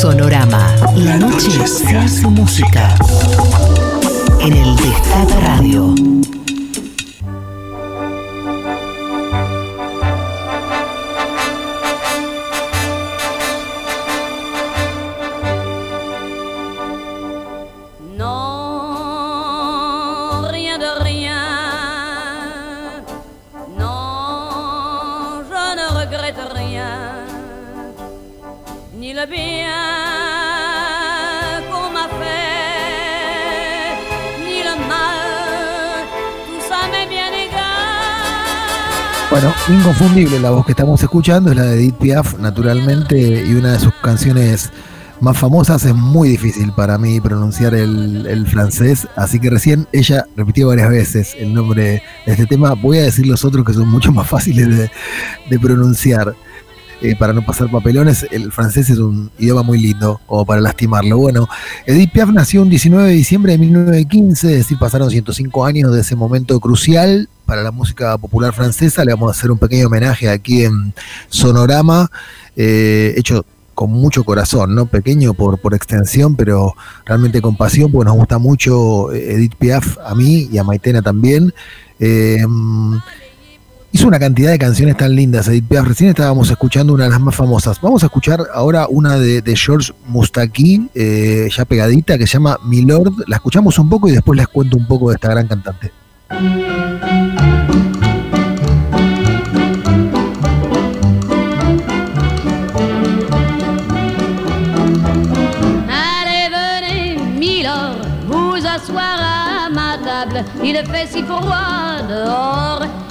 Sonorama. La noche se hace música. En el Destape Radio. Ni le bien qu'on m'a fait, ni le mal. Tout ça bien égal. Bueno, inconfundible la voz que estamos escuchando es la de Edith Piaf, naturalmente, y una de sus canciones más famosas es muy difícil para mí pronunciar el, francés, así que recién ella repitió varias veces el nombre de este tema. Voy a decir los otros que son mucho más fáciles de pronunciar. Eh, para no pasar papelones, el francés es un idioma muy lindo, o para lastimarlo. Bueno, Edith Piaf nació un 19 de diciembre de 1915, es decir, pasaron 105 años de ese momento crucial para la música popular francesa. Le vamos a hacer un pequeño homenaje aquí en Sonorama, eh, hecho con mucho corazón, ¿no? Pequeño por, por extensión, pero realmente con pasión, porque nos gusta mucho eh, Edith Piaf, a mí y a Maitena también. Hizo una cantidad de canciones tan lindas. Recién estábamos escuchando una de las más famosas. Vamos a escuchar ahora una de, George Mustaki, eh, ya pegadita, que se llama Milord. La escuchamos un poco y después les cuento un poco de esta gran cantante. Milord, vous à ma table. Il fait si froid dehors.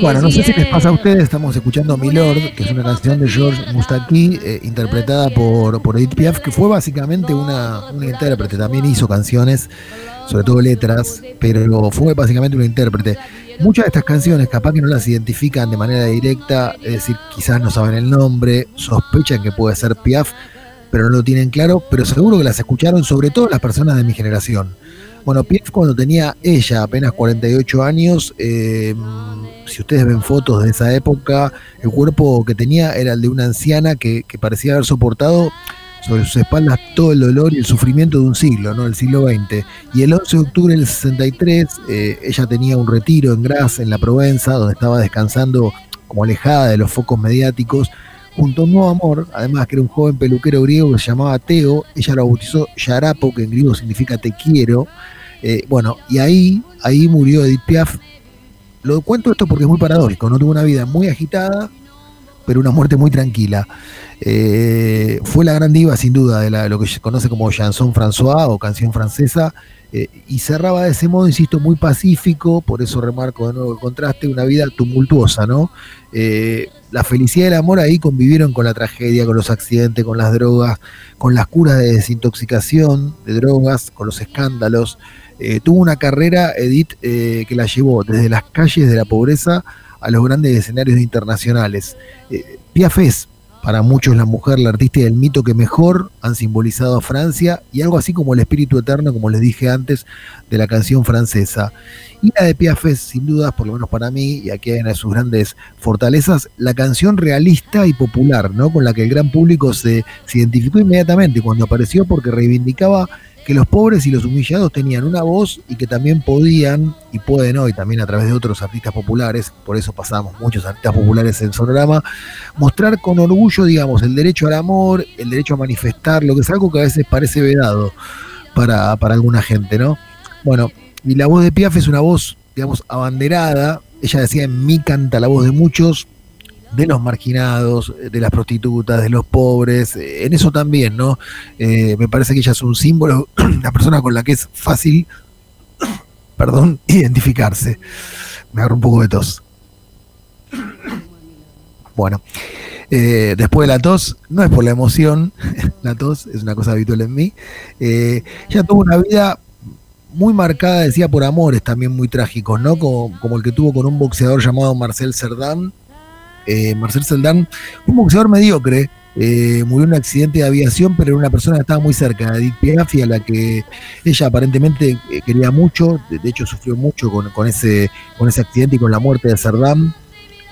Bueno, no sé si les pasa a ustedes, estamos escuchando Milord, que es una canción de George Mustaki, eh, interpretada por, por Edith Piaf, que fue básicamente una, una intérprete, también hizo canciones, sobre todo letras, pero fue básicamente una intérprete. Muchas de estas canciones capaz que no las identifican de manera directa, es decir, quizás no saben el nombre, sospechan que puede ser Piaf, pero no lo tienen claro, pero seguro que las escucharon sobre todo las personas de mi generación. Bueno, Piaf cuando tenía ella apenas 48 años, eh, si ustedes ven fotos de esa época, el cuerpo que tenía era el de una anciana que, parecía haber soportado sobre sus espaldas todo el dolor y el sufrimiento de un siglo, ¿no? El siglo XX. Y el 11 de octubre del 63, eh, ella tenía un retiro en Graz, en la Provenza, donde estaba descansando como alejada de los focos mediáticos, junto a un nuevo amor, además que era un joven peluquero griego que se llamaba Teo, ella lo bautizó Yarapo, que en griego significa te quiero. Eh, bueno, y ahí, ahí murió Edith Piaf. Lo cuento esto porque es muy paradójico, no tuvo una vida muy agitada, pero una muerte muy tranquila. Eh, fue la gran diva, sin duda, de la- lo que se conoce como chanson François o canción francesa, eh, y cerraba de ese modo, insisto, muy pacífico, por eso remarco de nuevo el contraste, una vida tumultuosa, ¿no? La felicidad y el amor ahí convivieron con la tragedia, con los accidentes, con las drogas, con las curas de desintoxicación de drogas, con los escándalos. Eh, tuvo una carrera, Edith, eh, que la llevó desde las calles de la pobreza a los grandes escenarios internacionales. Eh, Piaf es para muchos la mujer, la artista y el mito que mejor han simbolizado a Francia y algo así como el espíritu eterno, como les dije antes, de la canción francesa. Y la de Piaf es, sin dudas, por lo menos para mí, y aquí hay una de sus grandes fortalezas, la canción realista y popular, ¿no? Con la que el gran público se, se identificó inmediatamente cuando apareció porque reivindicaba que los pobres y los humillados tenían una voz y que también podían y pueden hoy también a través de otros artistas populares, por eso pasamos muchos artistas populares en Sonorama, mostrar con orgullo, digamos, el derecho al amor, el derecho a manifestar, lo que es algo que a veces parece vedado para, para alguna gente, ¿no? Bueno, y la voz de Piaf es una voz, digamos, abanderada, ella decía en mí canta la voz de muchos, de los marginados, de las prostitutas, de los pobres, eh, en eso también, ¿no? Eh, me parece que ella es un símbolo, una persona con la que es fácil, perdón, identificarse. Me agarro un poco de tos. Bueno, Eh, después de la tos, no es por la emoción, la tos es una cosa habitual en mí. Eh, ella tuvo una vida muy marcada, decía, por amores también muy trágicos, ¿no? Como, como el que tuvo con un boxeador llamado Marcel Cerdán. Eh, Marcel Cerdán, un boxeador mediocre, eh, murió en un accidente de aviación, pero era una persona que estaba muy cerca de Edith Piaf y a la que ella aparentemente eh, quería mucho, de, hecho sufrió mucho con, ese, con ese accidente y con la muerte de Cerdán.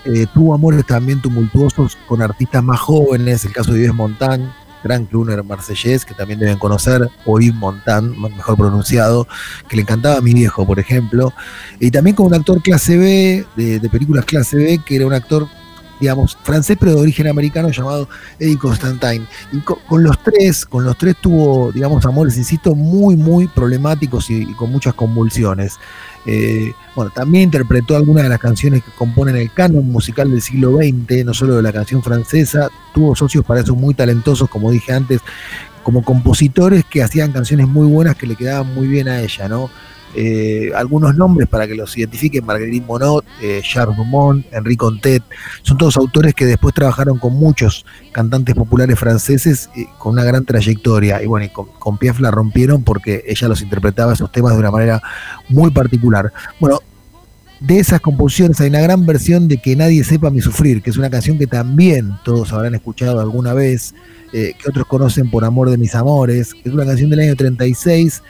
Eh, tuvo amores también tumultuosos con artistas más jóvenes, el caso de Yves Montand, gran crooner marsellés que también deben conocer, o Yves Montand, mejor pronunciado, que le encantaba a mi viejo, por ejemplo, y también con un actor clase B, de, de películas clase B, que era un actor digamos, francés pero de origen americano llamado Eddie Constantine. Y con, los tres, con los tres tuvo, digamos, amores, insisto, muy, muy problemáticos y, con muchas convulsiones. Eh, bueno, también interpretó algunas de las canciones que componen el canon musical del siglo XX, no solo de la canción francesa, tuvo socios para eso muy talentosos, como dije antes, como compositores que hacían canciones muy buenas que le quedaban muy bien a ella, ¿no? Eh, algunos nombres para que los identifiquen, Marguerite Monod, eh, Charles Dumont, Henri Contet, son todos autores que después trabajaron con muchos cantantes populares franceses eh, con una gran trayectoria. Y bueno, con, Piaf la rompieron porque ella los interpretaba esos temas de una manera muy particular. Bueno, de esas composiciones hay una gran versión de Que nadie sepa mi sufrir, que es una canción que también todos habrán escuchado alguna vez, que otros conocen por Amor de mis amores, que es una canción del año 36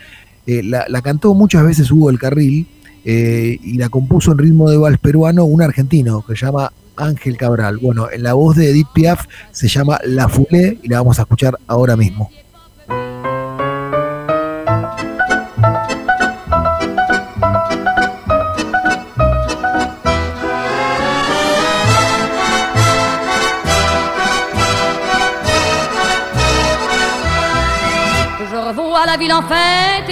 eh, la, cantó muchas veces Hugo El Carril eh, y la compuso en ritmo de vals peruano un argentino que se llama Ángel Cabral. Bueno, en la voz de Edith Piaf se llama La Fulé y la vamos a escuchar ahora mismo. la ville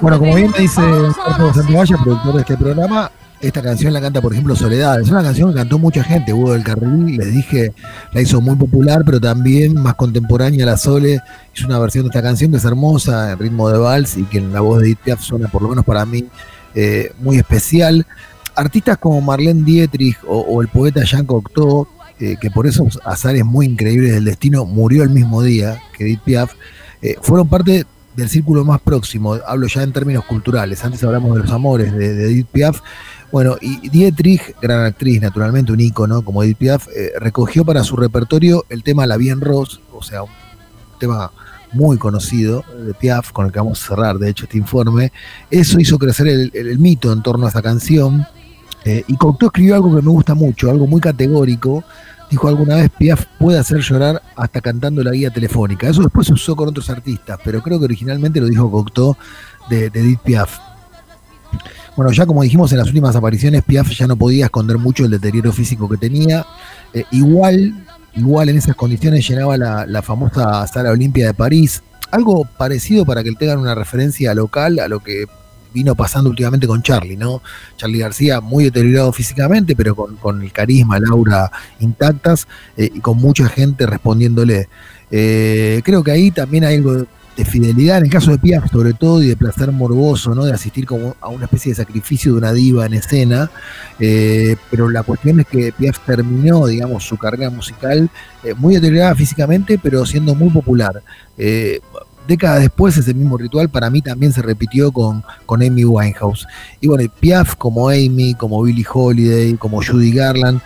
Bueno, como bien dice Jorge Santibaya, productor de este programa, esta canción la canta, por ejemplo, Soledad. Es una canción que cantó mucha gente. Hugo del Carril, les dije, la hizo muy popular, pero también más contemporánea. La Sole hizo una versión de esta canción que es hermosa, en ritmo de vals, y que en la voz de Edith Piaf suena, por lo menos para mí, eh, muy especial. Artistas como Marlene Dietrich o, el poeta Jean Cocteau, eh, que por esos azares muy increíbles del destino murió el mismo día que Edith Piaf, eh, fueron parte del círculo más próximo, hablo ya en términos culturales, antes hablamos de los amores de, Edith Piaf, bueno, y Dietrich, gran actriz, naturalmente un ícono como Edith Piaf, eh, recogió para su repertorio el tema La Bien Rose, o sea, un tema muy conocido de Piaf, con el que vamos a cerrar, de hecho, este informe. Eso hizo crecer el, mito en torno a esa canción. Eh, y Cocteau escribió algo que me gusta mucho, algo muy categórico, dijo alguna vez, Piaf puede hacer llorar hasta cantando la guía telefónica. Eso después se usó con otros artistas, pero creo que originalmente lo dijo Cocteau de, Edith Piaf. Bueno, ya como dijimos en las últimas apariciones, Piaf ya no podía esconder mucho el deterioro físico que tenía. Eh, igual, igual en esas condiciones llenaba la, la famosa Sala Olimpia de París. Algo parecido para que tengan una referencia local a lo que vino pasando últimamente con Charlie, ¿no? Charlie García muy deteriorado físicamente, pero con, el carisma, Laura intactas eh, y con mucha gente respondiéndole. Eh, creo que ahí también hay algo de fidelidad, en el caso de Piaf sobre todo, y de placer morboso, ¿no? De asistir como a una especie de sacrificio de una diva en escena. Eh, pero la cuestión es que Piaf terminó, digamos, su carrera musical muy deteriorada físicamente, pero siendo muy popular décadas después ese mismo ritual para mí también se repitió con, con Amy Winehouse. Y bueno, Piaf como Amy, como Billie Holiday, como Judy Garland,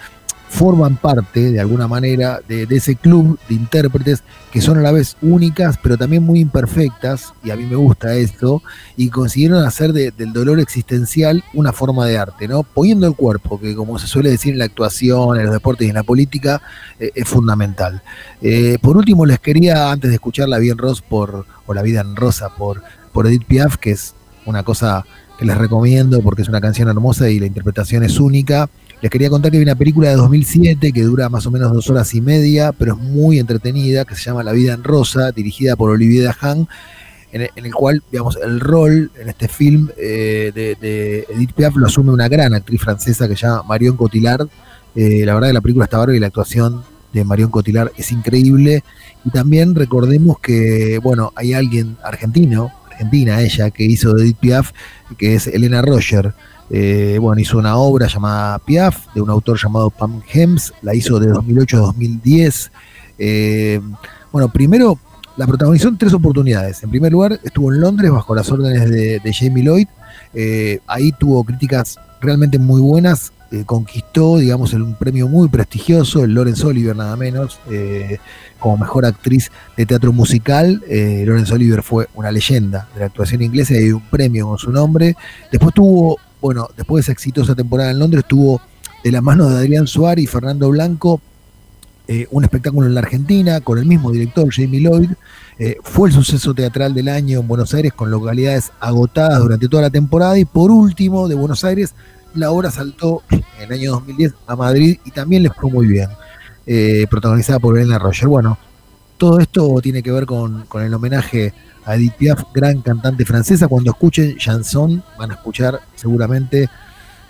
forman parte, de alguna manera, de, ese club de intérpretes que son a la vez únicas, pero también muy imperfectas, y a mí me gusta esto, y consiguieron hacer del dolor existencial una forma de arte, ¿no? Poniendo el cuerpo, que como se suele decir en la actuación, en los deportes y en la política, eh, es fundamental. Eh, por último, les quería, antes de escuchar La Bien Rosa por, o La Vida en Rosa por, por Edith Piaf, que es una cosa que les recomiendo porque es una canción hermosa y la interpretación es única. Les quería contar que hay una película de 2007 que dura más o menos dos horas y media, pero es muy entretenida, que se llama La vida en rosa, dirigida por Olivier Dahan, en el, cual, digamos, el rol en este film eh, de, Edith Piaf lo asume una gran actriz francesa que se llama Marion Cotillard. Eh, la verdad que la película está bárbara y la actuación de Marion Cotillard es increíble. Y también recordemos que, bueno, hay alguien argentino, argentina ella, que hizo Edith Piaf, que es Elena Roger. Eh, bueno, hizo una obra llamada Piaf, de un autor llamado Pam Hems, la hizo de 2008 a 2010. Eh, bueno, primero la protagonizó en tres oportunidades. En primer lugar, estuvo en Londres bajo las órdenes de, Jamie Lloyd. Eh, ahí tuvo críticas realmente muy buenas. conquistó, digamos, un premio muy prestigioso, el Lawrence Oliver, nada menos, como mejor actriz de teatro musical. Lawrence Oliver fue una leyenda de la actuación inglesa y un premio con su nombre. Después tuvo bueno, después de esa exitosa temporada en Londres, tuvo de la mano de Adrián Suárez y Fernando Blanco eh, un espectáculo en la Argentina con el mismo director, Jamie Lloyd. Eh, fue el suceso teatral del año en Buenos Aires con localidades agotadas durante toda la temporada. Y por último, de Buenos Aires, la obra saltó en el año 2010 a Madrid y también les fue muy bien, eh, protagonizada por Elena Roger. Bueno, todo esto tiene que ver con, el homenaje a Edith Piaf, gran cantante francesa. Cuando escuchen chanson van a escuchar seguramente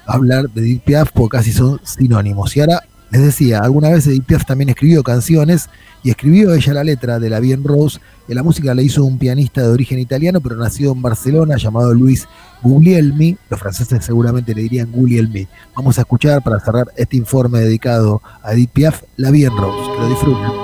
hablar de Edith Piaf porque casi son sinónimos. Y ahora les decía, alguna vez Edith Piaf también escribió canciones y escribió ella la letra de La Bien Rose. Y la música la hizo un pianista de origen italiano, pero nacido en Barcelona, llamado Luis Guglielmi. Los franceses seguramente le dirían Guglielmi. Vamos a escuchar para cerrar este informe dedicado a Edith Piaf, La Bien Rose. Que lo disfruten.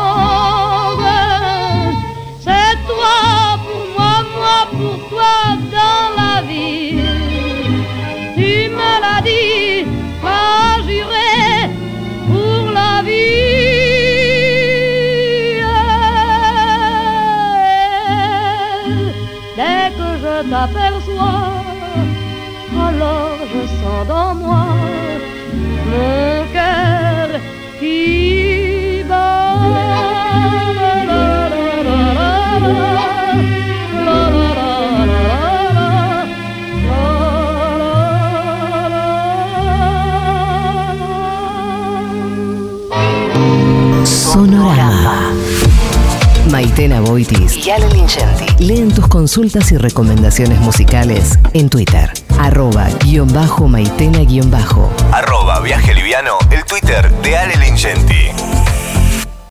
Lingenti leen tus consultas y recomendaciones musicales en Twitter. Arroba guion bajo Maitena guion bajo. Arroba Viaje Liviano, el Twitter de Ale Lingenti.